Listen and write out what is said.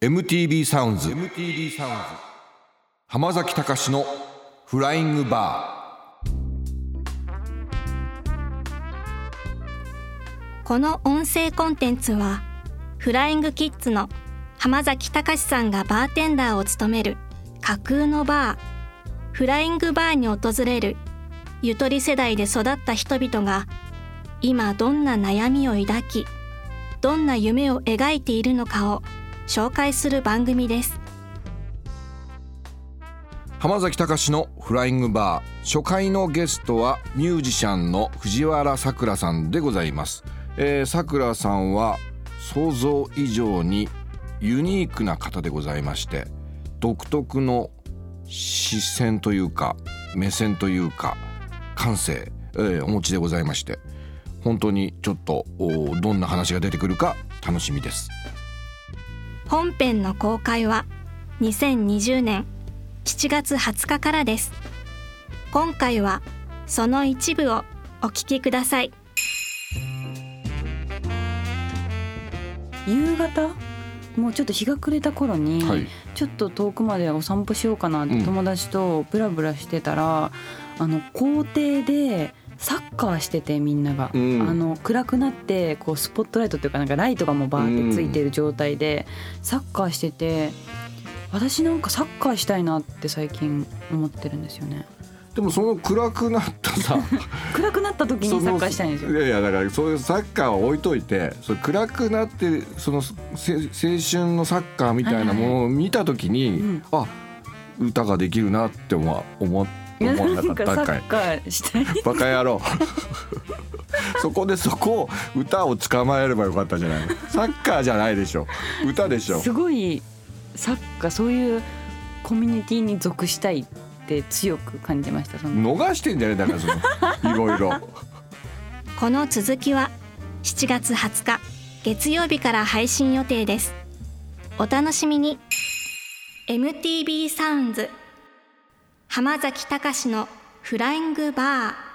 MTV サウンズ MTV サウンズ浜崎隆のフライングバーこの音声コンテンツはフライングキッズの浜崎隆さんがバーテンダーを務める架空のバーフライングバーに訪れるゆとり世代で育った人々が今どんな悩みを抱きどんな夢を描いているのかを紹介する番組です。浜崎隆のフライングバー。初回のゲストはミュージシャンの藤原さくらさんでございます。さくらさんは想像以上にユニークな方でございまして独特の視線というか目線というか感性、えー、お持ちでございまして本当にちょっとどんな話が出てくるか楽しみです。本編の公開は2020年7月20日からです。今回はその一部をお聞きください。夕方？もうちょっと日が暮れた頃に、はい、ちょっと遠くまでお散歩しようかなって友達とブラブラしてたら、うん、あの校庭でサッカーしててみんなが、うん、あの暗くなってこうスポットライトっていうかなんかライトがもうバーってついてる状態でサッカーしてて私なんかサッカーしたいなって最近思ってるんですよね。でもその暗くなったさ。暗くなった時にサッカーしたいんですよ。いやいやだからそういうサッカーは置いといてそれ暗くなってその青春のサッカーみたいなものを見た時に、はいはい、あ歌ができるなって思思思わなかった。かい。バカ野郎。そこでそこ歌を捕まえればよかったじゃない。サッカーじゃないでしょ。歌でしょ。すごいサッカーそういうコミュニティに属したいって強く感じました逃してんじゃねだからその。いろいろ。この続きは7月20日月曜日から配信予定です。お楽しみに。MTV サウンズ浜崎隆のフライングバー。